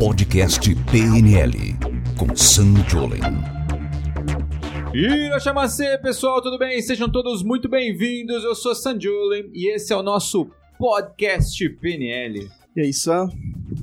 Podcast PNL com Sam Jolen. Irachamacê, pessoal, tudo bem? Sejam todos muito bem-vindos. Eu sou Sam Jolen e esse é o nosso Podcast PNL. E aí, Sam?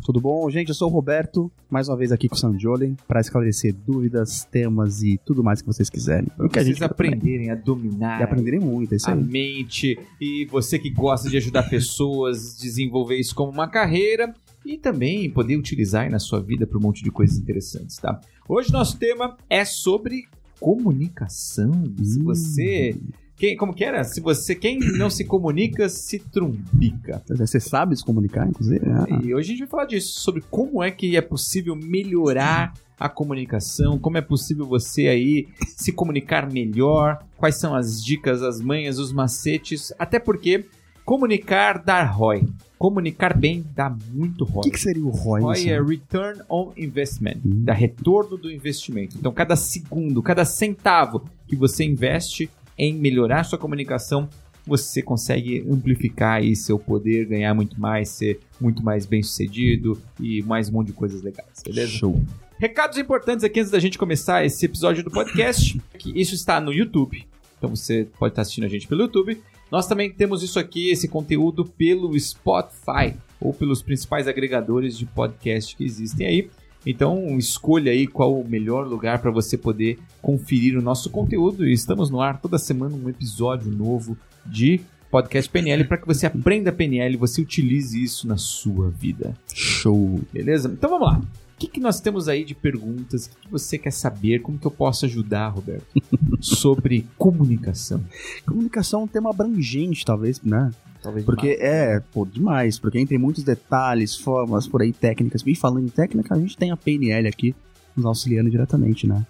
Tudo bom? Gente, eu sou o Roberto, mais uma vez aqui com o Sam Jolen, para esclarecer dúvidas, temas e tudo mais que vocês quiserem. Para vocês aprenderem a dominar E aprenderem muito, é isso a aí. mente e você que gosta de ajudar pessoas, desenvolver isso como uma carreira e também poder utilizar na sua vida para um monte de coisas interessantes, tá? Hoje nosso tema é sobre comunicação. Se Hum. você quem, como que era? Se você quem não se comunica se trumbica. Você sabe se comunicar, inclusive? Ah, E hoje a gente vai falar disso, sobre como é que é possível melhorar a comunicação, como é possível você aí se comunicar melhor, quais são as dicas, as manhas, os macetes, até porque comunicar dá ROI. Comunicar bem dá muito ROI. o que, que seria o ROI? ROI é Return on Investment, Hum. dá retorno do investimento. Então, cada segundo, cada centavo que você investe em melhorar sua comunicação, você consegue amplificar aí seu poder, ganhar muito mais, ser muito mais bem sucedido e mais um monte de coisas legais, beleza? Show. Recados importantes aqui antes da gente começar esse episódio do podcast, que isso está no YouTube. Então você pode estar assistindo a gente pelo YouTube. Nós também temos isso aqui, esse conteúdo pelo Spotify ou pelos principais agregadores de podcast que existem aí. Então escolha aí qual o melhor lugar para você poder conferir o nosso conteúdo. E estamos no ar toda semana um episódio novo de podcast PNL para que você aprenda PNL e você utilize isso na sua vida. Show. Beleza? Então vamos lá. O que, que nós temos aí de perguntas? O que, que você quer saber? Como que eu posso ajudar, Roberto? Sobre comunicação. Comunicação é um tema abrangente, talvez, né? Talvez Porque demais. é, pô, demais. Porque tem muitos detalhes, formas por aí, técnicas. E falando em técnica, a gente tem a PNL aqui nos auxiliando diretamente, né?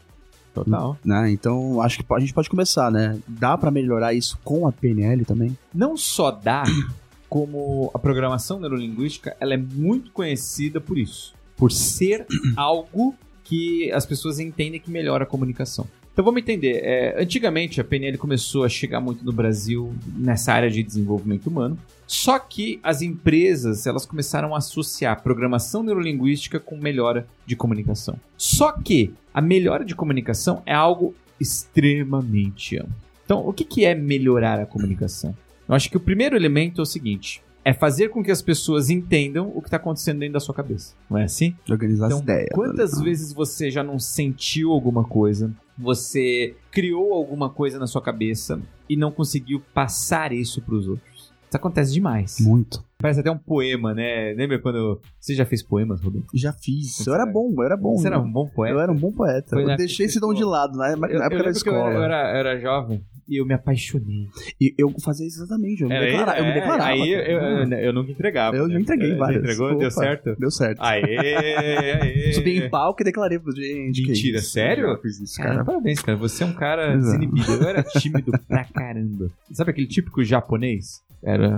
Total. né? Então, acho que a gente pode começar, né? Dá pra melhorar isso com a PNL também? Não só dá, como a programação neurolinguística, ela é muito conhecida por isso. Por ser algo que as pessoas entendem que melhora a comunicação. Então vamos entender. é, antigamente a PNL começou a chegar muito no Brasil nessa área de desenvolvimento humano. Só que as empresas elas começaram a associar programação neurolinguística com melhora de comunicação. Só que a melhora de comunicação é algo extremamente amplo. Então o que, que é melhorar a comunicação? Eu acho que o primeiro elemento é o seguinte: é fazer com que as pessoas entendam o que está acontecendo dentro da sua cabeça. Não é assim? Organizar Então, as ideias. Quantas né? vezes você já não sentiu alguma coisa, você criou alguma coisa na sua cabeça e não conseguiu passar isso para os outros? Isso acontece demais. Muito. Parece até um poema, né? Lembra quando você já fez poemas, Roberto? Já fiz. Eu era bom, eu era bom. Você era né? um bom poeta. Eu era um bom poeta. Foi eu deixei esse dom de lado, na, na Eu- eu época da eu, escola. eu era, eu era jovem e eu me apaixonei. E eu fazia isso exatamente. Eu me, Era declara- eu me é, declarava. Aí eu, eu, eu nunca entregava. Eu já né? entreguei Você várias. entregou? Deu Opa, certo? Deu certo. Aê, aê. Subi em palco e declarei pra gente. que Mentira, sério? Eu fiz isso, Cara, cara. parabéns, cara. Você é um cara desinibido. Eu era tímido pra caramba. Sabe aquele típico japonês? Era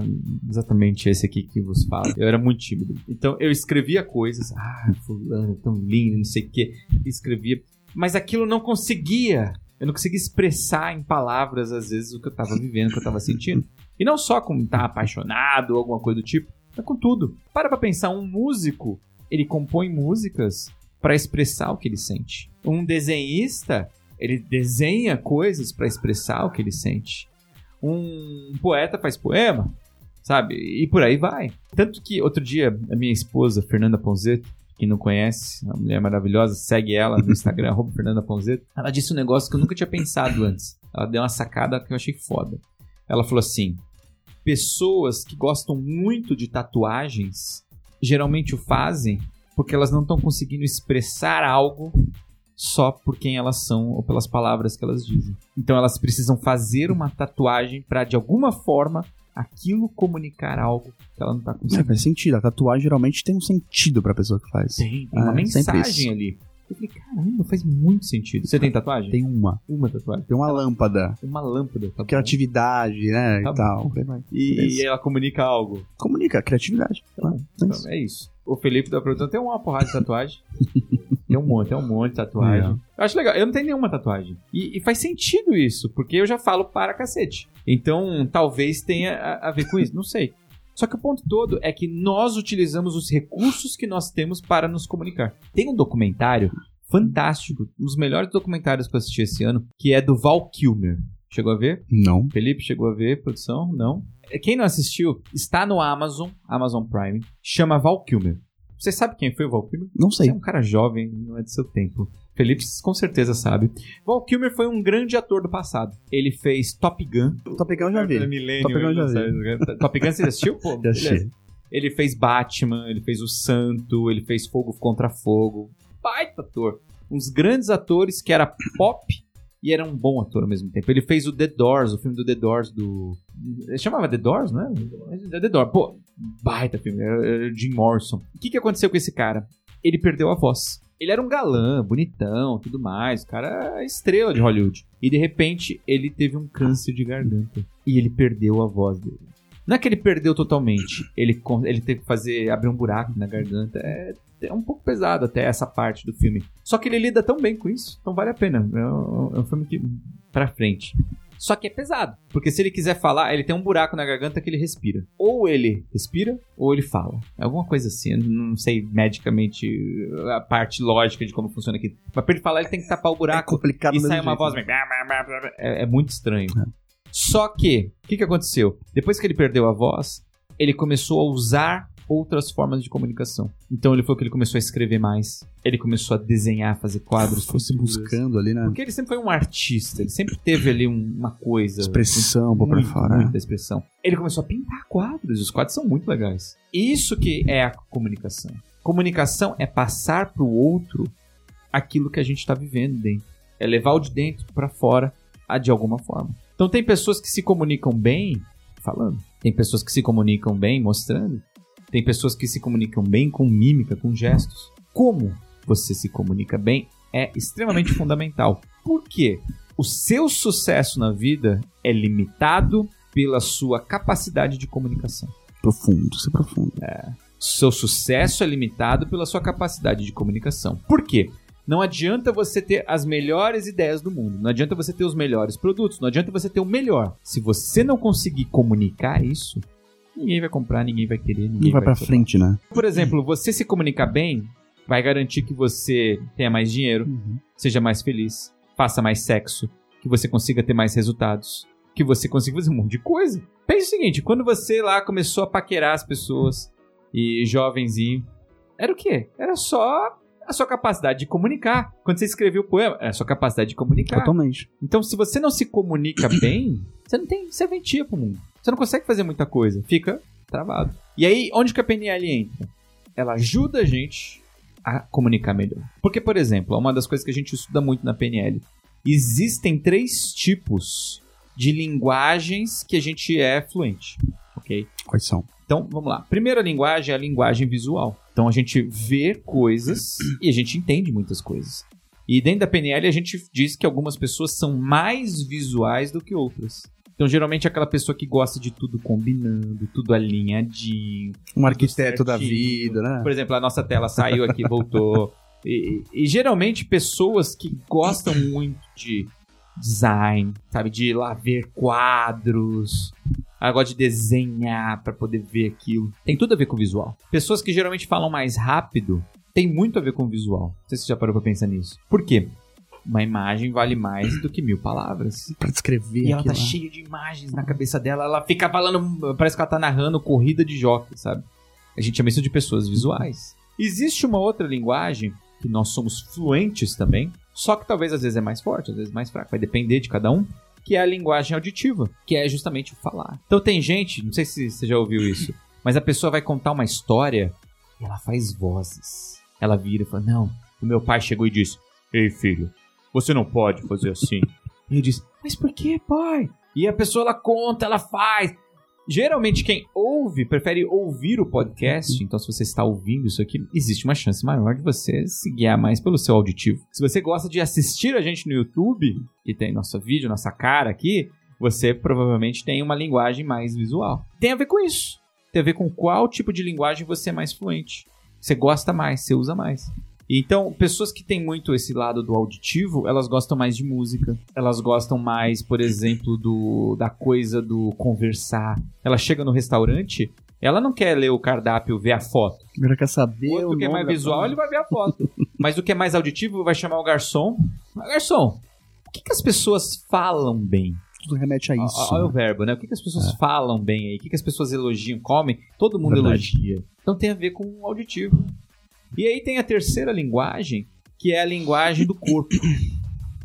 exatamente esse aqui que vos fala. Eu era muito tímido. Então eu escrevia coisas. Ah, fulano, tão lindo, não sei o quê. Escrevia. Mas aquilo não conseguia. Eu não conseguia expressar em palavras, às vezes, o que eu tava vivendo, o que eu tava sentindo. E não só com estar apaixonado ou alguma coisa do tipo, mas com tudo. Para pra pensar, um músico, ele compõe músicas para expressar o que ele sente. Um desenhista, ele desenha coisas para expressar o que ele sente. Um poeta faz poema, sabe? E por aí vai. Tanto que outro dia a minha esposa, Fernanda Ponzeto, quem não conhece, uma mulher maravilhosa, segue ela no Instagram, arroba Fernanda Ponzeto. Ela disse um negócio que eu nunca tinha pensado antes. Ela deu uma sacada que eu achei foda. Ela falou assim: pessoas que gostam muito de tatuagens geralmente o fazem porque elas não estão conseguindo expressar algo só por quem elas são ou pelas palavras que elas dizem. Então elas precisam fazer uma tatuagem para de alguma forma aquilo comunicar algo que ela não tá É, conseguindo. faz sentido. A tatuagem geralmente tem um sentido pra pessoa que faz. Tem, tem uma Ah, sempre mensagem ali. Eu falei, caramba, faz muito sentido. Você tem tatuagem? Tem uma. uma tatuagem. Tem uma lâmpada. Uma lâmpada. Tá. Criatividade, né? Tá e tal. E, e ela comunica algo. Comunica, criatividade. Tá. É Então, isso. é isso. O Felipe da produção tem uma porrada de tatuagem. tem um monte, tem um monte de tatuagem. É. Eu acho legal. Eu não tenho nenhuma tatuagem. E, e faz sentido isso, porque eu já falo para cacete. Então, talvez tenha a, a ver com isso. Não sei. Só que o ponto todo é que nós utilizamos os recursos que nós temos para nos comunicar. Tem um documentário fantástico, um dos melhores documentários que eu assisti esse ano, que é do Val Kilmer. Chegou a ver? Não. Felipe chegou a ver, produção? Não. Quem não assistiu, está no Amazon, Amazon Prime, chama Val Kilmer. Você sabe quem foi o Val Kilmer? Não sei. Você é um cara jovem, não é do seu tempo. Felipe com certeza sabe. Val Kilmer foi um grande ator do passado. Ele fez Top Gun. Top Gun eu já vi. Millennium, Top Gun eu já vi. Top Gun você assistiu? Pô, Já assisti. Ele fez Batman, ele fez O Santo, ele fez Fogo contra Fogo. Baita ator. Uns grandes atores que era pop e era um bom ator ao mesmo tempo. Ele fez o The Doors, o filme do The Doors do... Ele chamava The Doors, não é? The Doors. Pô, baita filme. Era Jim Morrison. O que, que aconteceu com esse cara? Ele perdeu a voz. Ele era um galã, bonitão, tudo mais. O cara é estrela de Hollywood. E de repente ele teve um câncer de garganta. E ele perdeu a voz dele. Não é que ele perdeu totalmente. Ele, ele teve que fazer abrir um buraco na garganta. É, é um pouco pesado até essa parte do filme. Só que ele lida tão bem com isso, então vale a pena. É um, é um filme que pra frente. Só que é pesado, porque se ele quiser falar, ele tem um buraco na garganta que ele respira. Ou ele respira, ou ele fala. É alguma coisa assim, eu não sei medicamente a parte lógica de como funciona aqui. Mas pra ele falar, ele tem que tapar o É buraco complicado e sai uma jeito, voz né? É, é muito estranho. Só que, o que, que aconteceu? Depois que ele perdeu a voz, ele começou a usar outras formas de comunicação. Então ele foi que ele começou a escrever mais. Ele começou a desenhar, fazer quadros. Fosse pinturas. buscando ali, né? Porque ele sempre foi um artista, ele sempre teve ali um- uma coisa. Expressão, pô, pra muito, fora. Muita expressão. Ele começou a pintar quadros, e os quadros são muito legais. Isso que é a comunicação. Comunicação é passar pro outro aquilo que a gente tá vivendo dentro. É levar o de dentro pra fora a- de alguma forma. Então tem pessoas que se comunicam bem falando. Tem pessoas que se comunicam bem mostrando. Tem pessoas que se comunicam bem com mímica, com gestos. Como você se comunica bem é extremamente fundamental. Por quê? O seu sucesso na vida é limitado pela sua capacidade de comunicação. Profundo, isso é profundo. Seu sucesso é limitado pela sua capacidade de comunicação. Por quê? Não adianta você ter as melhores ideias do mundo, não adianta você ter os melhores produtos, não adianta você ter o melhor. Se você não conseguir comunicar isso, ninguém vai comprar, ninguém vai querer, ninguém Não vai pra comprar. frente, né? Por exemplo, você se comunicar bem vai garantir que você tenha mais dinheiro, seja mais feliz, faça mais sexo, que você consiga ter mais resultados, que você consiga fazer um monte de coisa. Pense o seguinte, quando você lá começou a paquerar as pessoas e jovenzinho, era o quê? Era só a sua capacidade de comunicar. Quando você escreveu o poema, era a sua capacidade de comunicar. Totalmente. Então, se você não se comunica bem, você não tem serventia pro mundo. Você não consegue fazer muita coisa. Fica travado. E aí, onde que a PNL entra? Ela ajuda a gente a comunicar melhor. Porque, por exemplo, uma das coisas que a gente estuda muito na PNL, existem três tipos de linguagens que a gente é fluente, ok? Quais são? Então, vamos lá. Primeira linguagem é a linguagem visual. Então, a gente vê coisas e a gente entende muitas coisas. E dentro da PNL, a gente diz que algumas pessoas são mais visuais do que outras. Então, geralmente, é aquela pessoa que gosta de tudo combinando, tudo alinhadinho. Um arquiteto da vida, né? Por exemplo, a nossa tela saiu aqui, voltou. E, e- e geralmente pessoas que gostam muito de design, sabe? De ir lá ver quadros. Agora de desenhar pra poder ver aquilo. Tem tudo a ver com o visual. Pessoas que geralmente falam mais rápido tem muito a ver com visual. Não sei se você já parou pra pensar nisso. Por quê? Uma imagem vale mais do que mil palavras. Pra descrever E ela tá lá. cheia de imagens na cabeça dela. Ela fica falando, parece que ela tá narrando corrida de jockey, sabe? A gente chama isso de pessoas visuais. Existe uma outra linguagem que nós somos fluentes também, só que talvez às vezes é mais forte, às vezes mais fraco, vai depender de cada um, que é a linguagem auditiva, que é justamente o falar. Então tem gente, não sei se você já ouviu isso, mas a pessoa vai contar uma história e ela faz vozes. Ela vira e fala: Não, o meu pai chegou e disse: Ei, filho, você não pode fazer assim. e ele diz: Mas por que, pai? E a pessoa ela conta, ela faz. Geralmente quem ouve prefere ouvir o podcast, então se você está ouvindo isso aqui, existe uma chance maior de você se guiar mais pelo seu auditivo. Se você gosta de assistir a gente no YouTube, que tem nosso vídeo, nossa cara aqui, você provavelmente tem uma linguagem mais visual. Tem a ver com isso. Tem a ver com qual tipo de linguagem você é mais fluente. Você gosta mais, você usa mais. Então, pessoas que têm muito esse lado do auditivo, elas gostam mais de música. Elas gostam mais, por exemplo, do da coisa do conversar. Ela chega no restaurante Ela não quer ler o cardápio, ver a foto. Ela quer saber O o outro que é mais visual, ele vai ver a foto. Mas o que é mais auditivo vai chamar o garçom. Ah, Garçom, o que, que as pessoas falam bem? Tudo remete a isso. Olha o verbo, né? O que, que as pessoas falam bem aí? O que, que as pessoas elogiam, comem? Todo mundo Verdade. elogia. Então tem a ver com o auditivo. E aí tem a terceira linguagem, que é a linguagem do corpo.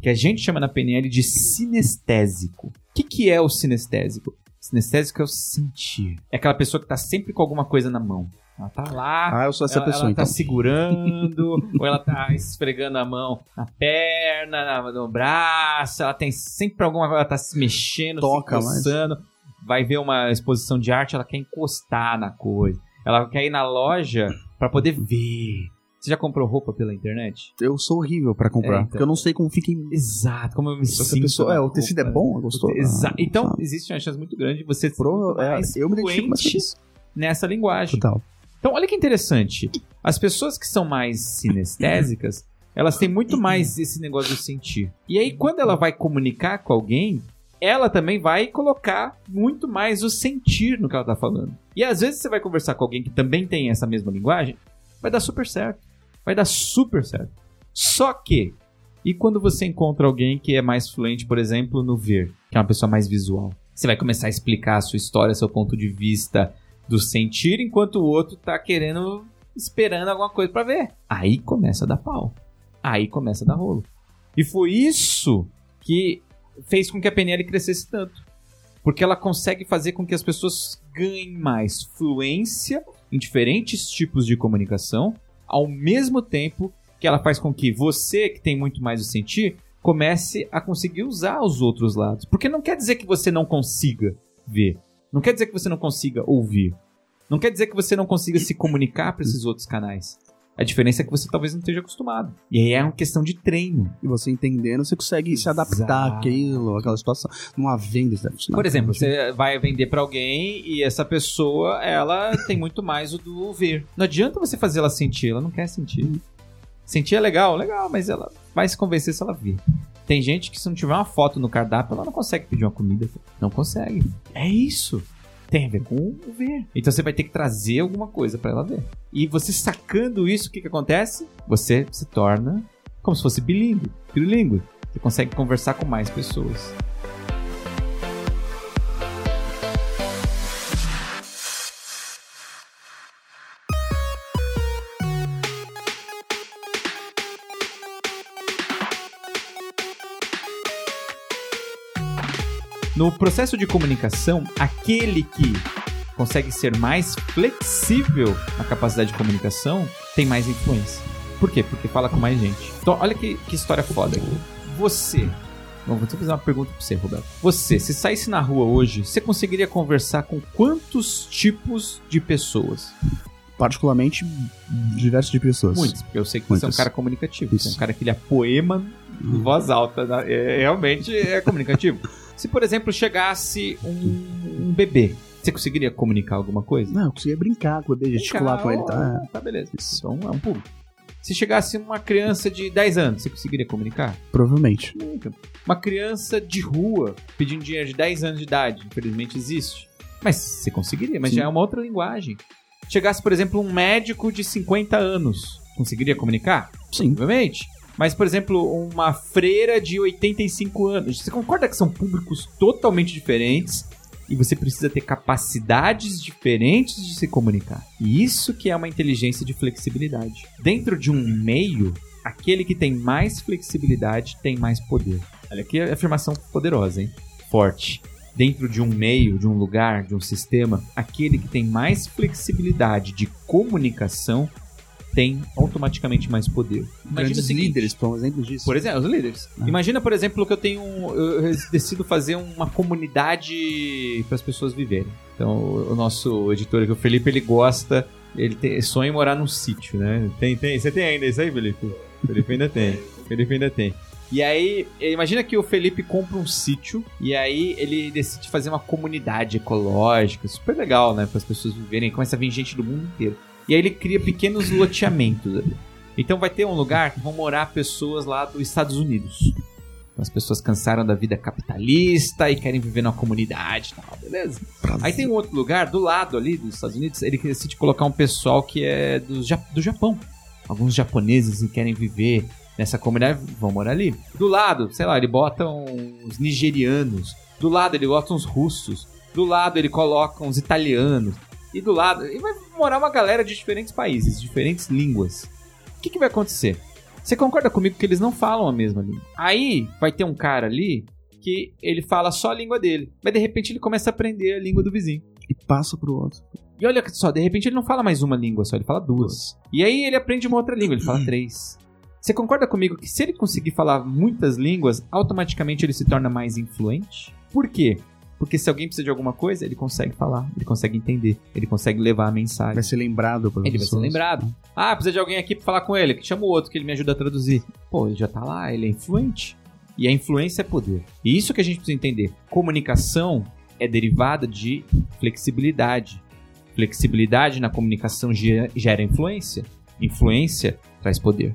Que a gente chama na PNL de sinestésico. O que, que é o sinestésico? Sinestésico é o sentir. É aquela pessoa que tá sempre com alguma coisa na mão. Ela tá lá, Ah, eu sou essa ela, pessoa, ela então. tá segurando, ou ela tá esfregando a mão na perna, na- no braço, ela tem sempre alguma coisa, ela tá se mexendo, Toca, se mas- coçando. Vai ver uma exposição de arte, ela quer encostar na coisa. Ela quer ir na loja pra poder ver. Você já comprou roupa pela internet? Eu sou horrível pra comprar, É, então. porque eu não sei como fica em... Exato, como eu me Essa sinto. pessoa, é, o tecido é roupa. bom, gostou? Exa Ah, então, existe uma chance muito grande de você Pro- é, eu me identifico mais com fluente isso. nessa linguagem. Total. Então, olha que interessante. As pessoas que são mais sinestésicas, elas têm muito mais esse negócio de sentir. E aí, quando ela vai comunicar com alguém, ela também vai colocar muito mais o sentir no que ela tá falando. E às vezes você vai conversar com alguém que também tem essa mesma linguagem, vai dar super certo. Vai dar super certo. Só que, e quando você encontra alguém que é mais fluente, por exemplo, no ver, que é uma pessoa mais visual? Você vai começar a explicar a sua história, seu ponto de vista, do sentir, enquanto o outro tá querendo, esperando alguma coisa pra ver. Aí começa a dar pau. Aí começa a dar rolo. E foi isso que fez com que a PNL crescesse tanto. Porque ela consegue fazer com que as pessoas ganhem mais fluência em diferentes tipos de comunicação, ao mesmo tempo que ela faz com que você, que tem muito mais o sentir, comece a conseguir usar os outros lados. Porque não quer dizer que você não consiga ver. Não quer dizer que você não consiga ouvir. Não quer dizer que você não consiga se comunicar para esses outros canais. A diferença é que você talvez não esteja acostumado. E aí é uma questão de treino. E você entendendo, você consegue se adaptar Exato. àquilo, àquela situação. Numa venda, deve funcionar. Por exemplo, você vai vender pra alguém e essa pessoa, ela tem muito mais o do ver. Não adianta você fazer ela sentir, ela não quer sentir. Sentir é legal, legal, mas ela vai se convencer se ela vir. Tem gente que se não tiver uma foto no cardápio, ela não consegue pedir uma comida. Não consegue. É isso. Tem a ver com ver. Então você vai ter que trazer alguma coisa pra ela ver. E você sacando isso, o que, que acontece? Você se torna como se fosse bilíngue, trilingue. Você consegue conversar com mais pessoas. No processo de comunicação, aquele que consegue ser mais flexível na capacidade de comunicação tem mais influência. Por quê? Porque fala com mais gente. Então, olha que, que história foda aqui. Você. Bom, vou fazer uma pergunta pra você, Roberto. Você, se saísse na rua hoje, você conseguiria conversar com quantos tipos de pessoas? Particularmente, diversos de pessoas. Muitos, porque eu sei que você é um cara comunicativo. Você é um Isso. cara que lhe poema em voz alta. né? É, realmente é comunicativo. Se, por exemplo, chegasse um, um bebê, você conseguiria comunicar alguma coisa? Não, eu conseguia brincar com o bebê, gesticular com ele, tá? Tá, beleza. Então é um público. Se chegasse uma criança de 10 anos, você conseguiria comunicar? Provavelmente. Uma criança de rua pedindo dinheiro de 10 anos de idade, infelizmente existe. Mas você conseguiria, mas Sim. já é uma outra linguagem. Chegasse, por exemplo, um médico de 50 anos, conseguiria comunicar? Sim. Obviamente. Mas, por exemplo, uma freira de 85 anos. Você concorda que são públicos totalmente diferentes e você precisa ter capacidades diferentes de se comunicar? E isso que é uma inteligência de flexibilidade. Dentro de um meio, aquele que tem mais flexibilidade tem mais poder. Olha a afirmação poderosa, hein? Forte. Dentro de um meio, de um lugar, de um sistema, aquele que tem mais flexibilidade de comunicação tem automaticamente mais poder. Imagina Grandes o seguinte, líderes, por exemplo disso. por exemplo, os líderes. Ah. Imagina, por exemplo, que eu tenho. um- Eu decido fazer uma comunidade para as pessoas viverem. Então, o nosso editor aqui, o Felipe, ele gosta. Ele tem, sonha em morar num sítio, né? Tem, tem. Você tem ainda isso aí, Felipe? Felipe ainda tem. Felipe ainda tem. E aí, imagina que o Felipe compra um sítio e aí ele decide fazer uma comunidade ecológica, super legal, né? Para as pessoas viverem. Começa a vir gente do mundo inteiro. E aí ele cria pequenos loteamentos ali. Então vai ter um lugar que vão morar pessoas lá dos Estados Unidos. Então, as pessoas cansaram da vida capitalista e querem viver numa comunidade tal, beleza? Aí tem um outro lugar, do lado ali dos Estados Unidos, ele decide colocar um pessoal que é do, do Japão. Alguns japoneses que querem viver nessa comunidade vão morar ali. Do lado, sei lá, ele bota uns nigerianos. Do lado ele bota uns russos. Do lado ele coloca uns italianos. E do lado, e vai morar uma galera de diferentes países, diferentes línguas. O que, que vai acontecer? Você concorda comigo que eles não falam a mesma língua? Aí vai ter um cara ali que ele fala só a língua dele. Mas de repente ele começa a aprender a língua do vizinho. E passa pro outro. E olha só, de repente ele não fala mais uma língua só, ele fala duas. E aí ele aprende uma outra língua, ele fala três. Você concorda comigo que se ele conseguir falar muitas línguas, automaticamente ele se torna mais influente? Por quê? Porque se alguém precisa de alguma coisa, ele consegue falar, ele consegue entender, ele consegue levar a mensagem. Vai ser lembrado por Ele vai ser pessoas. lembrado. Ah, precisa de alguém aqui pra falar com ele, que chama o outro que ele me ajuda a traduzir. Pô, ele já tá lá, ele é influente. E a influência é poder. E isso que a gente precisa entender. Comunicação é derivada de flexibilidade. Flexibilidade na comunicação ge- gera influência. Influência traz poder.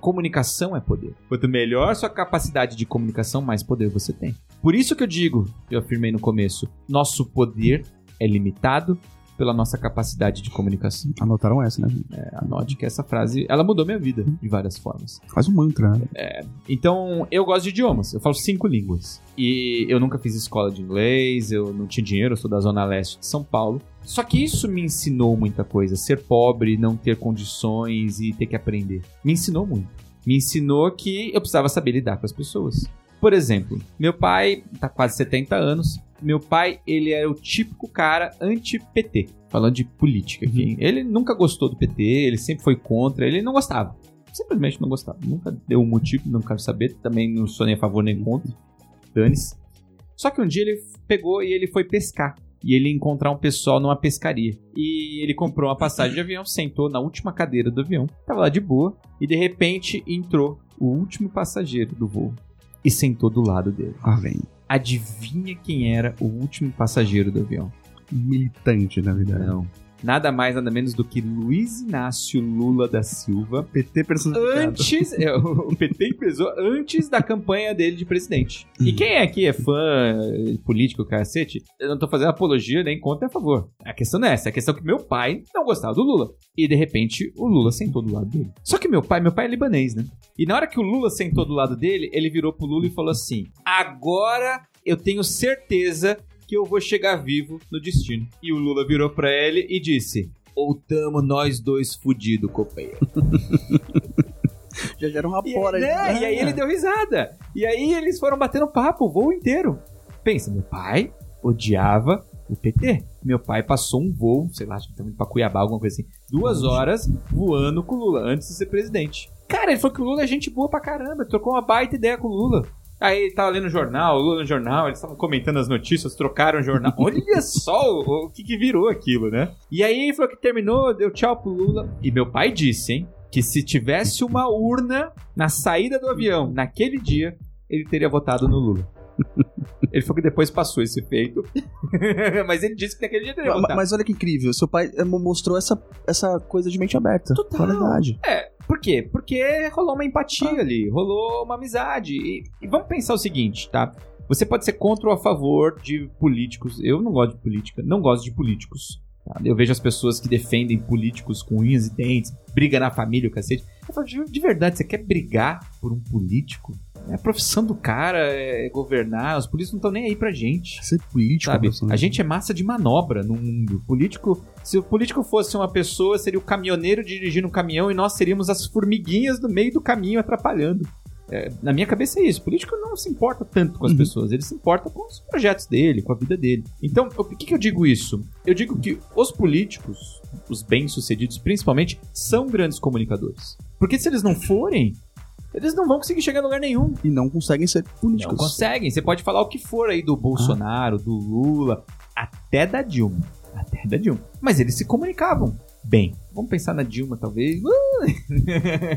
Comunicação é poder. Quanto melhor sua capacidade de comunicação, mais poder você tem. Por isso que eu digo, eu afirmei no começo, nosso poder é limitado pela nossa capacidade de comunicação. Anotaram essa, né? Anote que essa frase, ela mudou minha vida de várias formas. Faz um mantra, né? Então, eu gosto de idiomas. Eu falo cinco línguas. E eu nunca fiz escola de inglês, eu não tinha dinheiro, eu sou da zona leste de São Paulo. Só que isso me ensinou muita coisa. Ser pobre, não ter condições e ter que aprender. Me ensinou muito. Me ensinou que eu precisava saber lidar com as pessoas. Por exemplo, meu pai tá quase 70 anos. Meu pai, ele era o típico cara anti-PT. Falando de política aqui. Ele nunca gostou do PT, ele sempre foi contra, ele não gostava. Simplesmente não gostava. Nunca deu um motivo, não quero saber. Também não sou nem a favor nem contra. Dane-se. Só que um dia ele pegou e ele foi pescar. E ele ia encontrar um pessoal numa pescaria. E ele comprou uma passagem de avião, sentou na última cadeira do avião, tava lá de boa, e de repente entrou o último passageiro do voo e sentou do lado dele. Ah, vem. Adivinha quem era o último passageiro do avião? Militante, na verdade. Não. Nada mais, nada menos do que Luiz Inácio Lula da Silva. PT personificado. Antes, é, o PT empezou antes da campanha dele de presidente. E quem aqui é fã eh, político, cacete, eu não tô fazendo apologia nem contra nem a favor. A questão não é essa, a questão é que meu pai não gostava do Lula. E de repente o Lula sentou do lado dele. Só que meu pai, meu pai é libanês, né? E na hora que o Lula sentou do lado dele, ele virou pro Lula e falou assim: Agora eu tenho certeza que eu vou chegar vivo no destino. E o Lula virou pra ele e disse: Ou tamo nós dois fudidos, companheiro. Já gera uma E, fora né? e aí ele deu risada. E aí eles foram batendo papo o voo inteiro. Pensa, meu pai odiava o PT. Meu pai passou um voo, sei lá, acho que também pra Cuiabá, alguma coisa assim, duas horas voando com o Lula, antes de ser presidente. Cara, ele falou que o Lula é gente boa pra caramba, trocou uma baita ideia com o Lula. Aí ele tava lendo o jornal, o Lula no jornal, eles estavam comentando as notícias, trocaram o jornal. Olha só o, o que, que virou aquilo, né? E aí ele falou que terminou, deu tchau pro Lula. E meu pai disse, hein, que se tivesse uma urna na saída do avião naquele dia, ele teria votado no Lula. Ele falou que depois passou esse feito. Mas ele disse que naquele dia teria Ma- votado. Mas olha que incrível, seu pai eh, mostrou essa, essa coisa de mente aberta. Total. Qualidade. É, por quê? Porque rolou uma empatia ali, rolou uma amizade. E, e vamos pensar o seguinte, tá? Você pode ser contra ou a favor de políticos. Eu não gosto de política, não gosto de políticos. tá? Eu vejo as pessoas que defendem políticos com unhas e dentes, briga na família, o cacete. Eu falo, de verdade, você quer brigar por um político? É a profissão do cara, é governar. Os políticos não estão nem aí pra gente. Ser político. Sabe? A gente é massa de manobra no mundo. Político, se o político fosse uma pessoa, seria o caminhoneiro dirigindo um caminhão e nós seríamos as formiguinhas no meio do caminho atrapalhando. É, na minha cabeça é isso. O político não se importa tanto com as Uhum. pessoas, ele se importa com os projetos dele, com a vida dele. Então, o que, que eu digo isso? Eu digo que os políticos, os bem-sucedidos principalmente, são grandes comunicadores. Porque se eles não forem, eles não vão conseguir chegar em lugar nenhum. E não conseguem ser políticos. Não conseguem. Você pode falar o que for aí do Bolsonaro, do Lula, até da Dilma. Até da Dilma. Mas eles se comunicavam bem. Vamos pensar na Dilma, talvez.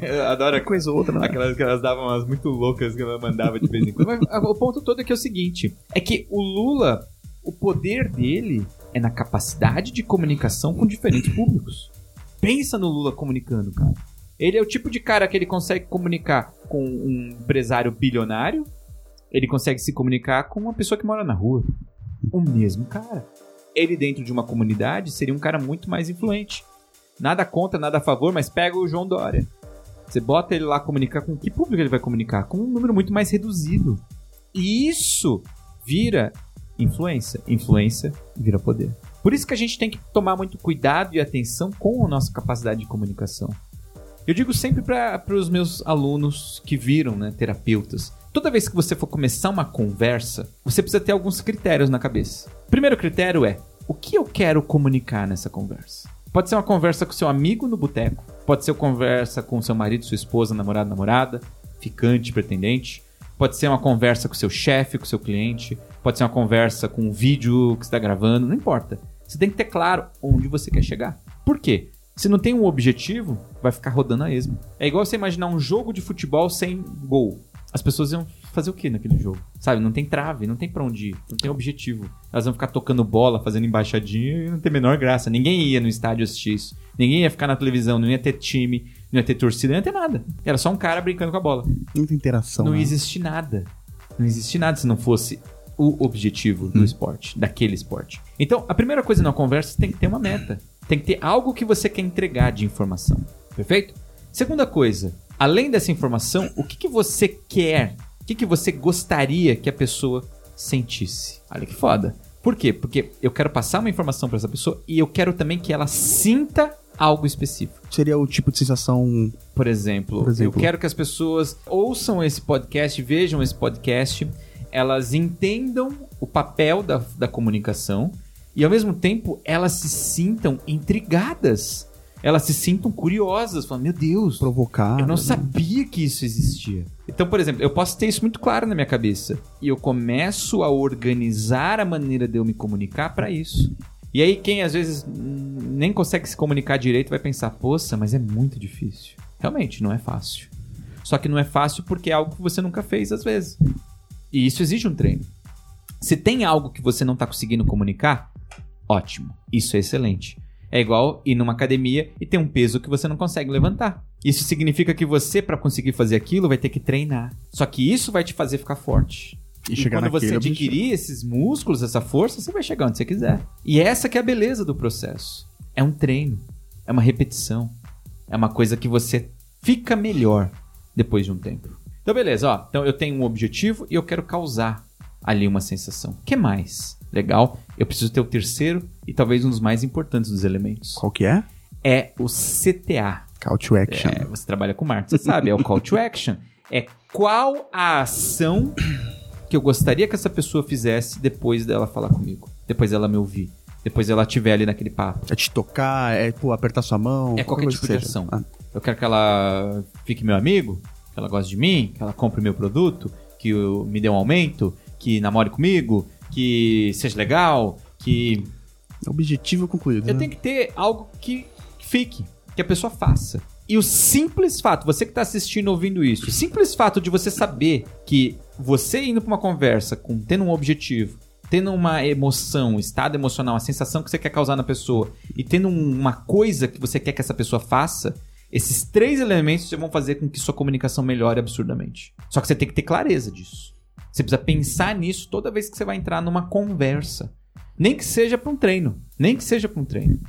Eu adoro a Coisa ou outra, né? Aquelas que elas davam umas muito loucas que ela mandava de vez em quando. Mas ah, o ponto todo é que é o seguinte: é que o Lula, o poder dele é na capacidade de comunicação com diferentes públicos. Pensa no Lula comunicando, cara. Ele é o tipo de cara que ele consegue comunicar com um empresário bilionário, ele consegue se comunicar com uma pessoa que mora na rua. O mesmo cara. Ele, dentro de uma comunidade, seria um cara muito mais influente. Nada contra, nada a favor, mas pega o João Dória. Você bota ele lá comunicar com que público ele vai comunicar? Com um número muito mais reduzido. E isso vira influência. Influência vira poder. Por isso que a gente tem que tomar muito cuidado e atenção com a nossa capacidade de comunicação. Eu digo sempre para os meus alunos que viram, né, terapeutas, toda vez que você for começar uma conversa, você precisa ter alguns critérios na cabeça. O primeiro critério é: o que eu quero comunicar nessa conversa? Pode ser uma conversa com seu amigo no boteco, pode ser uma conversa com seu marido, sua esposa, namorado, namorada, ficante, pretendente, pode ser uma conversa com seu chefe, com seu cliente, pode ser uma conversa com um vídeo que está gravando, não importa. Você tem que ter claro onde você quer chegar. Por quê? Se não tem um objetivo, vai ficar rodando a esmo. É igual você imaginar um jogo de futebol sem gol. As pessoas iam fazer o que naquele jogo? Sabe? Não tem trave, não tem pra onde ir, não tem objetivo. Elas vão ficar tocando bola, fazendo embaixadinha e não tem a menor graça. Ninguém ia no estádio assistir isso. Ninguém ia ficar na televisão, não ia ter time, não ia ter torcida, não ia ter nada. Era só um cara brincando com a bola. Muita interação. Não né? existe nada. Não existe nada se não fosse o objetivo do esporte, daquele esporte. Então, a primeira coisa na conversa tem que ter uma meta. Tem que ter algo que você quer entregar de informação. Perfeito? Segunda coisa, além dessa informação, o que, que você quer? O que, que você gostaria que a pessoa sentisse? Olha que foda. Por quê? Porque eu quero passar uma informação para essa pessoa e eu quero também que ela sinta algo específico. Seria o tipo de sensação. Por exemplo, Por exemplo. eu quero que as pessoas ouçam esse podcast, vejam esse podcast, elas entendam o papel da, da comunicação e, ao mesmo tempo, elas se sintam intrigadas. Elas se sintam curiosas, falando, meu Deus, provocar. eu não né? sabia que isso existia. Então, por exemplo, eu posso ter isso muito claro na minha cabeça. E eu começo a organizar a maneira de eu me comunicar para isso. E aí, quem às vezes nem consegue se comunicar direito vai pensar: poxa, mas é muito difícil. Realmente, não é fácil. Só que não é fácil porque é algo que você nunca fez às vezes. E isso exige um treino. Se tem algo que você não está conseguindo comunicar, ótimo. Isso é excelente. É igual ir numa academia e ter um peso que você não consegue levantar. Isso significa que você, para conseguir fazer aquilo, vai ter que treinar. Só que isso vai te fazer ficar forte. E chegar quando você adquirir esses músculos, essa força, você vai chegar onde você quiser. E essa que é a beleza do processo. É um treino, é uma repetição, é uma coisa que você fica melhor depois de um tempo. Então beleza, ó. Então eu tenho um objetivo e eu quero causar ali uma sensação. O que mais? Legal. Eu preciso ter o terceiro e talvez um dos mais importantes dos elementos. Qual que é? É o CTA. Call to action. É, você trabalha com marketing, você sabe, é o call to action. É qual a ação que eu gostaria que essa pessoa fizesse depois dela falar comigo, depois dela me ouvir, depois ela estiver ali naquele papo. É te tocar, é pô, apertar sua mão. É qualquer tipo de ação. Ah, Eu quero que ela fique meu amigo, que ela goste de mim, que ela compre meu produto, que eu- me dê um aumento, que namore comigo, que seja legal, que objetivo concluído. Eu né? tenho que ter algo que fique, que a pessoa faça. E o simples fato, você que está assistindo ouvindo isso, o simples fato de você saber que você indo para uma conversa, com tendo um objetivo, tendo uma emoção, um estado emocional, uma sensação que você quer causar na pessoa e tendo um- uma coisa que você quer que essa pessoa faça, esses três elementos vão fazer com que sua comunicação melhore absurdamente. Só que você tem que ter clareza disso. Você precisa pensar nisso toda vez que você vai entrar numa conversa. Nem que seja para um treino. Nem que seja para um treino.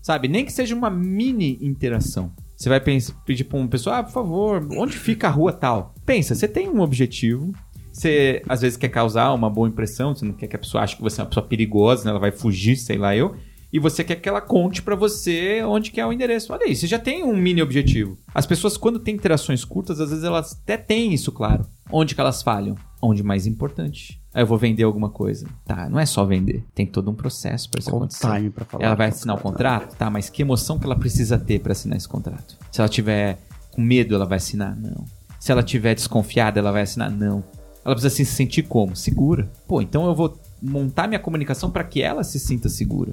Sabe? Nem que seja uma mini interação. Você vai pens- pedir para uma pessoa, ah, por favor, onde fica a rua tal? Pensa, você tem um objetivo. Você às vezes quer causar uma boa impressão, você não quer que a pessoa ache que você é uma pessoa perigosa, né? ela vai fugir, sei lá eu. E você quer que ela conte para você onde que é o endereço. Olha aí, você já tem um mini objetivo. As pessoas, quando têm interações curtas, às vezes elas até têm isso claro. Onde que elas falham? Onde mais importante. Aí eu vou vender alguma coisa. Tá, não é só vender. Tem todo um processo para isso Qual acontecer. time pra falar? Ela vai assinar o contrato? Tá, mas que emoção que ela precisa ter para assinar esse contrato? Se ela tiver com medo, ela vai assinar? Não. Se ela tiver desconfiada, ela vai assinar? Não. Ela precisa se sentir como? Segura. Pô, então eu vou montar minha comunicação para que ela se sinta segura.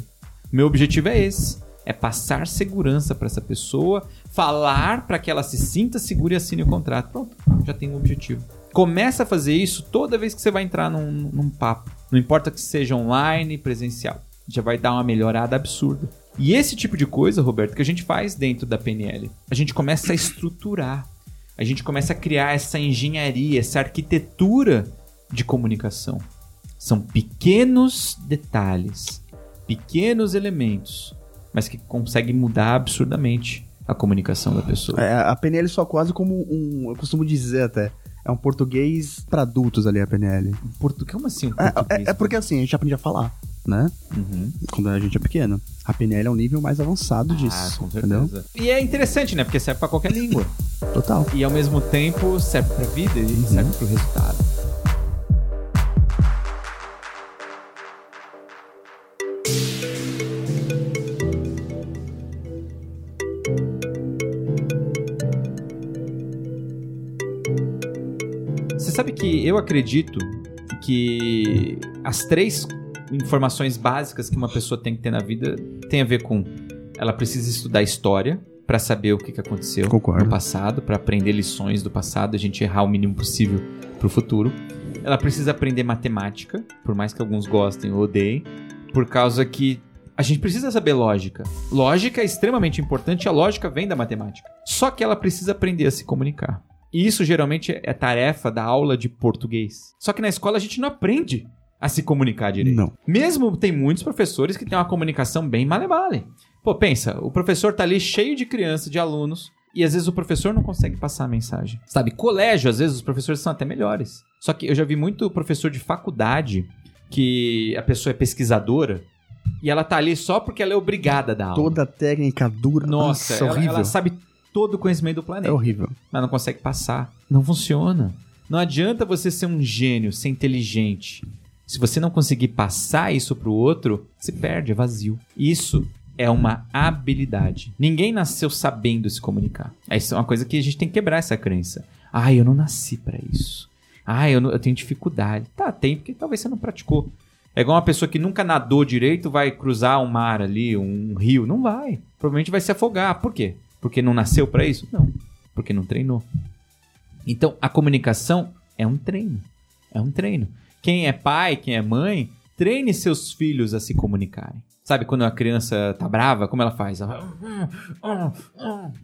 Meu objetivo é esse. É passar segurança para essa pessoa, falar para que ela se sinta segura e assine o contrato. Pronto, já tem um objetivo. Começa a fazer isso toda vez que você vai entrar num, num papo. Não importa que seja online, presencial. Já vai dar uma melhorada absurda. E esse tipo de coisa, Roberto, que a gente faz dentro da PNL, a gente começa a estruturar. A gente começa a criar essa engenharia, essa arquitetura de comunicação. São pequenos detalhes, pequenos elementos, mas que conseguem mudar absurdamente a comunicação da pessoa. É, a PNL só quase como um, eu costumo dizer até, é um português pra adultos ali a PNL. Portu... Como assim? um É, português? é, é porque assim, a gente aprende a falar, né? Uhum. Quando a gente é pequeno. A PNL é um nível mais avançado disso, Ah, com entendeu? certeza. E é interessante, né? Porque serve pra qualquer língua. Total. E ao mesmo tempo serve pra vida e serve pro resultado. Sabe que eu acredito que as três informações básicas que uma pessoa tem que ter na vida tem a ver com ela precisa estudar história para saber o que, que aconteceu Concordo. no passado, para aprender lições do passado, a gente errar o mínimo possível pro futuro. Ela precisa aprender matemática, por mais que alguns gostem ou odeiem, por causa que a gente precisa saber lógica. Lógica é extremamente importante, a lógica vem da matemática. Só que ela precisa aprender a se comunicar. E isso geralmente é tarefa da aula de português. Só que na escola a gente não aprende a se comunicar direito. Não. Mesmo tem muitos professores que têm uma comunicação bem male-male. Pô, pensa, o professor tá ali cheio de crianças, de alunos, e às vezes o professor não consegue passar a mensagem. Sabe, colégio, às vezes os professores são até melhores. Só que eu já vi muito professor de faculdade que a pessoa é pesquisadora e ela tá ali só porque ela é obrigada a dar aula. Toda a técnica dura. Nossa, é ela, horrível. ela sabe todo o conhecimento do planeta É horrível. mas não consegue passar. Não funciona. Não adianta você ser um gênio, ser inteligente. Se você não conseguir passar isso pro outro, se perde, é vazio. Isso é uma habilidade. Ninguém nasceu sabendo se comunicar. Isso é uma coisa que a gente tem que quebrar essa crença. Ah, eu não nasci pra isso. Ah, eu, não- eu tenho dificuldade. Tá, tem, porque talvez você não praticou. É igual uma pessoa que nunca nadou direito, vai cruzar um mar ali, um rio. Não vai. Provavelmente vai se afogar. Por quê? Porque não nasceu pra isso? Não. Porque não treinou. Então, a comunicação é um treino. É um treino. Quem é pai, quem é mãe, treine seus filhos a se comunicarem. Sabe quando a criança tá brava, como ela faz? Ela...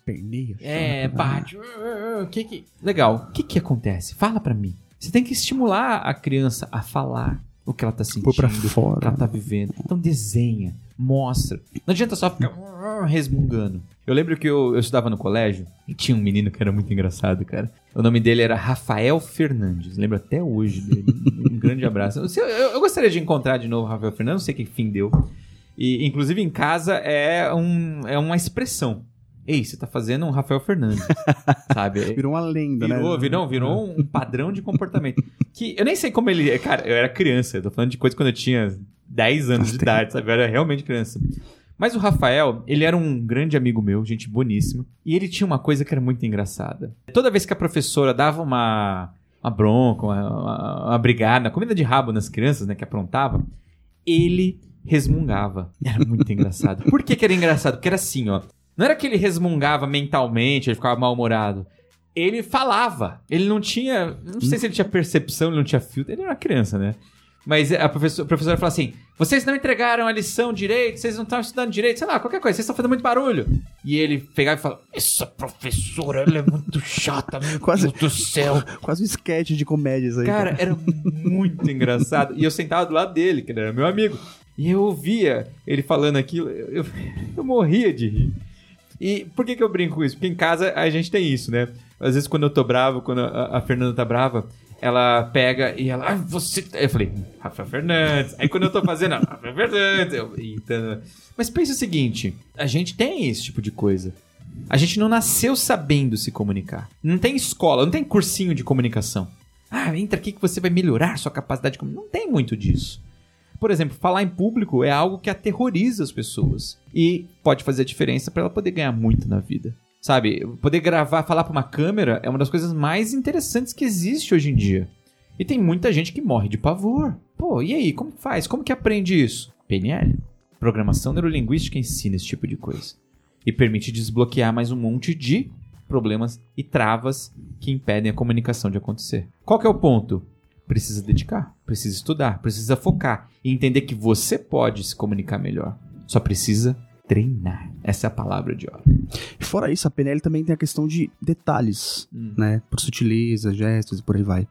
Perneia. É, bate. O que que... Legal. O que que acontece? Fala pra mim. Você tem que estimular a criança a falar o que ela tá sentindo, pra o que fora. ela tá vivendo. Então desenha, mostra. Não adianta só ficar resmungando. Eu lembro que eu, eu estudava no colégio e tinha um menino que era muito engraçado, cara. O nome dele era Rafael Fernandes. Lembro até hoje dele. Um grande abraço. Eu, eu- eu gostaria de encontrar de novo o Rafael Fernandes, não sei que fim deu. E, inclusive, em casa é, um, é uma expressão. Ei, você tá fazendo um Rafael Fernandes, sabe? Virou uma lenda, né? Virou, virou, virou um padrão de comportamento. Que eu nem sei como ele. Cara, eu era criança. Eu tô falando de coisa quando eu tinha 10 anos de idade, sabe? Eu era realmente criança. Mas o Rafael, ele era um grande amigo meu, gente boníssima. E ele tinha uma coisa que era muito engraçada. Toda vez que a professora dava uma, uma bronca, uma, uma, uma brigada, comida de rabo nas crianças, né, que aprontava, ele resmungava. Era muito engraçado. Por que, que era engraçado? Porque era assim, ó. Não era que ele resmungava mentalmente, ele ficava mal-humorado. Ele falava. Ele não tinha. Não sei se ele tinha percepção, ele não tinha filtro. Ele era uma criança, né? Mas a professora, a professora falava assim: vocês não entregaram a lição direito, vocês não estão estudando direito, sei lá, qualquer coisa, vocês estão fazendo muito barulho. E ele pegava e falava: Essa professora, ela é muito chata, meu Quase- Deus do céu. Quase um sketch de comédias aí. Cara, era muito engraçado. E eu sentava do lado dele, que ele era meu amigo. E eu ouvia ele falando aquilo, eu, eu, eu morria de rir. E por que, que eu brinco com isso? Porque em casa a gente tem isso, né? Às vezes quando eu tô bravo, quando a, a Fernanda tá brava, ela pega e ela. Ah, você. Eu falei, Rafael Fernandes. Aí quando eu tô fazendo, "Ah, Rafael Fernandes. Eu, então... Mas pensa o seguinte: a gente tem esse tipo de coisa. A gente não nasceu sabendo se comunicar. Não tem escola, não tem cursinho de comunicação. Ah, entra aqui que você vai melhorar sua capacidade de comunicação. Não tem muito disso. Por exemplo, falar em público é algo que aterroriza as pessoas e pode fazer a diferença para ela poder ganhar muito na vida. Sabe, poder gravar, falar para uma câmera é uma das coisas mais interessantes que existe hoje em dia. E tem muita gente que morre de pavor. Pô, e aí, como faz? Como que aprende isso? PNL. Programação Neurolinguística ensina esse tipo de coisa. E permite desbloquear mais um monte de problemas e travas que impedem a comunicação de acontecer. Qual que é o ponto? Precisa dedicar, precisa estudar, precisa focar e entender que você pode se comunicar melhor. Só precisa treinar. Essa é a palavra de hora. Fora isso, a PNL também tem a questão de detalhes, Hum. né? Por sutileza, gestos e por aí vai,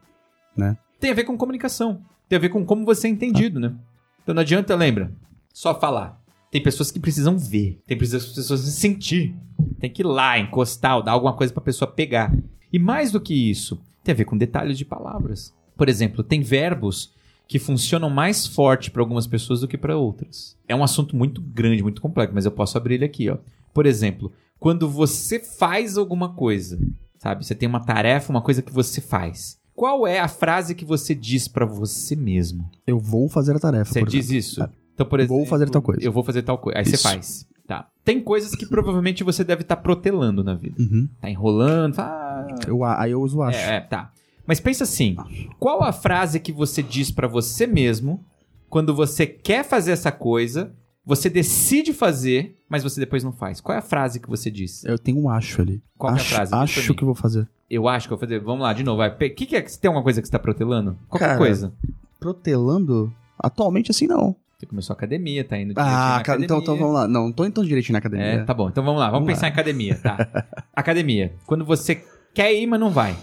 né? tem a ver com comunicação. Tem a ver com como você é entendido, né? Então não adianta, lembra, só falar. Tem pessoas que precisam ver. Tem pessoas que sentir. Tem que ir lá, encostar, ou dar alguma coisa pra pessoa pegar. E mais do que isso, tem a ver com detalhes de palavras. Por exemplo, tem verbos que funcionam mais forte para algumas pessoas do que para outras. É um assunto muito grande, muito complexo, mas eu posso abrir ele aqui, ó. Por exemplo, quando você faz alguma coisa, sabe? Você tem uma tarefa, uma coisa que você faz. Qual é a frase que você diz para você mesmo? Eu vou fazer a tarefa. Você diz exemplo. isso? Então, por exemplo, Vou fazer tal coisa. Eu vou fazer tal coisa. Aí você Isso. faz. Tá. Tem coisas que provavelmente você deve estar protelando na vida. Uhum. Tá enrolando, ah, Eu, aí eu uso acho. é, é, tá. Mas pensa assim: qual a frase que você diz pra você mesmo quando você quer fazer essa coisa, você decide fazer, mas você depois não faz? Qual é a frase que você diz? Eu tenho um acho ali. Qual que é a acho, frase? Diz Acho que vou fazer. Eu acho que vou fazer. Vamos lá, de novo. Pe- Que que é, tem alguma coisa que você tá protelando? Qualquer Cara, coisa. Protelando? Atualmente assim não. Você começou a academia, tá indo direitinho Ah, na cara, então, então academia. vamos lá. Não, não tô entrando direitinho na academia. É, tá bom. Então vamos lá. Vamos, Vamos pensar lá. em academia, tá? academia. Quando você quer ir, mas não vai.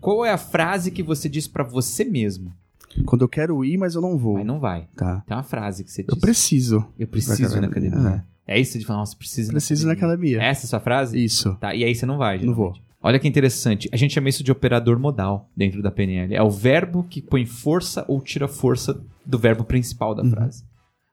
Qual é a frase que você diz pra você mesmo? Quando eu quero ir, mas eu não vou. Mas não vai. Tá. Tem uma frase que você diz. Eu preciso. Eu preciso ir na academia, academia. É isso de falar, nossa, preciso ir Preciso ir na academia. Essa é a sua frase? Isso. Tá, e aí você não vai, Não geralmente. Olha que interessante. A gente chama isso de operador modal dentro da PNL. É o verbo que põe força ou tira força do verbo principal da Uhum. frase.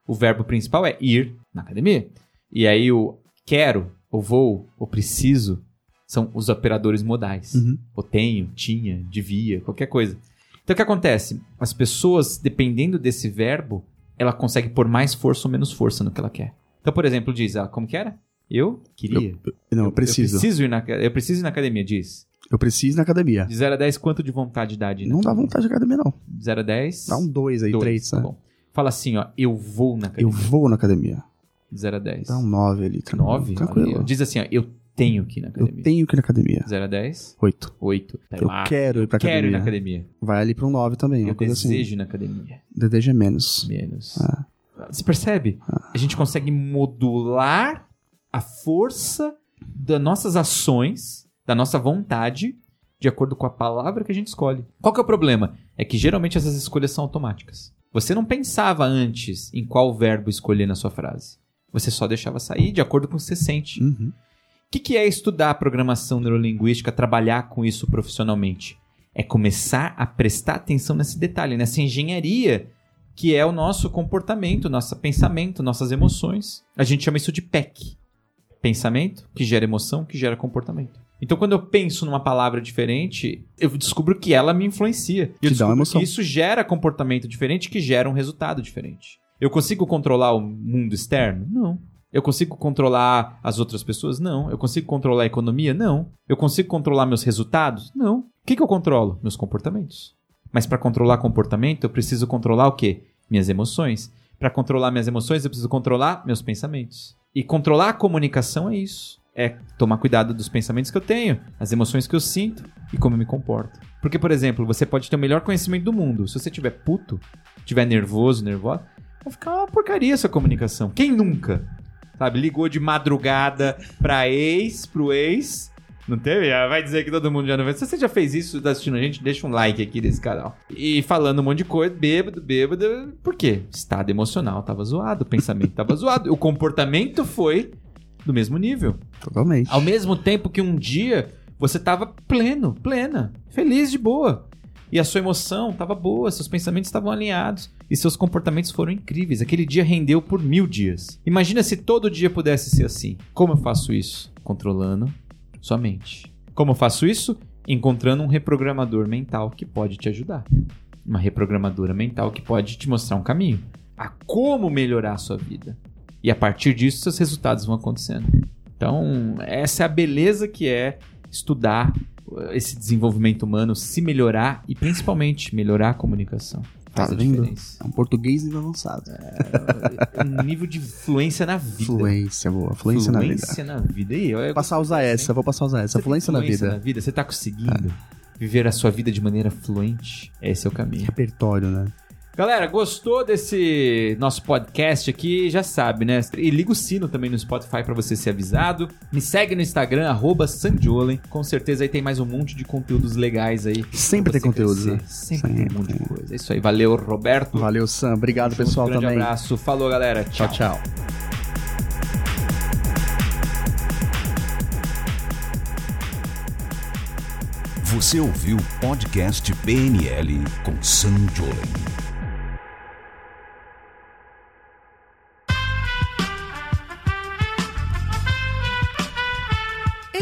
O verbo principal é ir na academia. E aí o quero, ou vou, ou preciso são os operadores modais. Uhum. Ou tenho, tinha, devia, qualquer coisa. Então o que acontece? As pessoas, dependendo desse verbo, ela consegue pôr mais força ou menos força no que ela quer. Então, por exemplo, diz, ah, como que era? Eu queria. Não, eu preciso. Eu preciso ir na, eu preciso ir na academia, diz. Eu preciso ir na academia. De 0 a 10, quanto de vontade dá de Não dá vontade de academia, não. De 0 a 10? Dá um dois aí, dois, três, tá né? bom. Fala assim, ó, eu vou na Eu academia. vou na academia. De 0 a 10. Dá um nove ali, tranquilo. 9? Tranquilo. Diz assim, ó, eu tenho que ir na Eu academia. tenho que ir na academia. De 0 a 10, Oito. 8. Eu quero ir pra Quero ir academia. na academia. Vai ali pra um nove também, uma Eu assim. desejo ir na academia. Desejo é menos. Menos. Ah. Você percebe? A gente consegue modular a força das nossas ações, da nossa vontade, de acordo com a palavra que a gente escolhe. Qual que é o problema? É que geralmente essas escolhas são automáticas. Você não pensava antes em qual verbo escolher na sua frase. Você só deixava sair de acordo com o que você sente. Uhum. Que, que é estudar programação neurolinguística, trabalhar com isso profissionalmente? É começar a prestar atenção nesse detalhe, nessa engenharia que é o nosso comportamento, nosso pensamento, nossas emoções. A gente chama isso de PEC. Pensamento que gera emoção, que gera comportamento. Então, quando eu penso numa palavra diferente, eu descubro que ela me influencia. E eu Te dá uma emoção. que isso gera comportamento diferente, que gera um resultado diferente. Eu consigo controlar o mundo externo? Não. Eu consigo controlar as outras pessoas? Não. Eu consigo controlar a economia? Não. Eu consigo controlar meus resultados? Não. O que, que eu controlo? Meus comportamentos. Mas para controlar comportamento, eu preciso controlar o quê? Minhas emoções. Para controlar minhas emoções, eu preciso controlar meus pensamentos. E controlar a comunicação é isso. É tomar cuidado dos pensamentos que eu tenho, as emoções que eu sinto e como eu me comporto. Porque, por exemplo, você pode ter o melhor conhecimento do mundo. Se você estiver puto, estiver nervoso, nervosa, vai ficar uma porcaria essa comunicação. Quem nunca? Sabe, ligou de madrugada pra ex, pro ex. Não teve? Ah, Vai dizer que todo mundo já não fez. Se você já fez isso, tá assistindo a gente, deixa um like aqui desse canal. E falando um monte de coisa, bêbado, bêbado. Por quê? Estado emocional tava zoado, o pensamento tava zoado. O comportamento foi do mesmo nível. Totalmente. Ao mesmo tempo que um dia você tava pleno, plena, feliz de boa. E a sua emoção tava boa, seus pensamentos estavam alinhados e seus comportamentos foram incríveis. Aquele dia rendeu por mil dias. Imagina se todo dia pudesse ser assim. Como eu faço isso? Controlando sua mente. Como eu faço isso? Encontrando um reprogramador mental que pode te ajudar. Uma reprogramadora mental que pode te mostrar um caminho a como melhorar a sua vida. E a partir disso, seus resultados vão acontecendo. Então, essa é a beleza que é estudar esse desenvolvimento humano, se melhorar e principalmente melhorar a comunicação. Tá vendo? diferença. É um português nível avançado. Um nível de fluência na vida. Fluência, boa. Fluência, na vida. Fluência na vida. E eu, Vou passar a usar essa, vou passar a usar essa. Tem Fluência na vida. Você tá conseguindo viver a sua vida de maneira fluente? Esse é o caminho. Repertório, né? Galera, gostou desse nosso podcast aqui? Já sabe, né? E liga o sino também no Spotify pra você ser avisado. Me segue no Instagram, arroba Sandiolen. Com certeza aí tem mais um monte de conteúdos legais aí. Sempre pra tem você conteúdo, crescer. né? Sempre, Sempre tem um monte de coisa. É isso aí. Valeu, Roberto. Valeu, Sam. Obrigado, Junto, pessoal, grande também. abraço. Falou, galera. Tchau, tchau. Você ouviu o podcast PNL com Sam Jolen.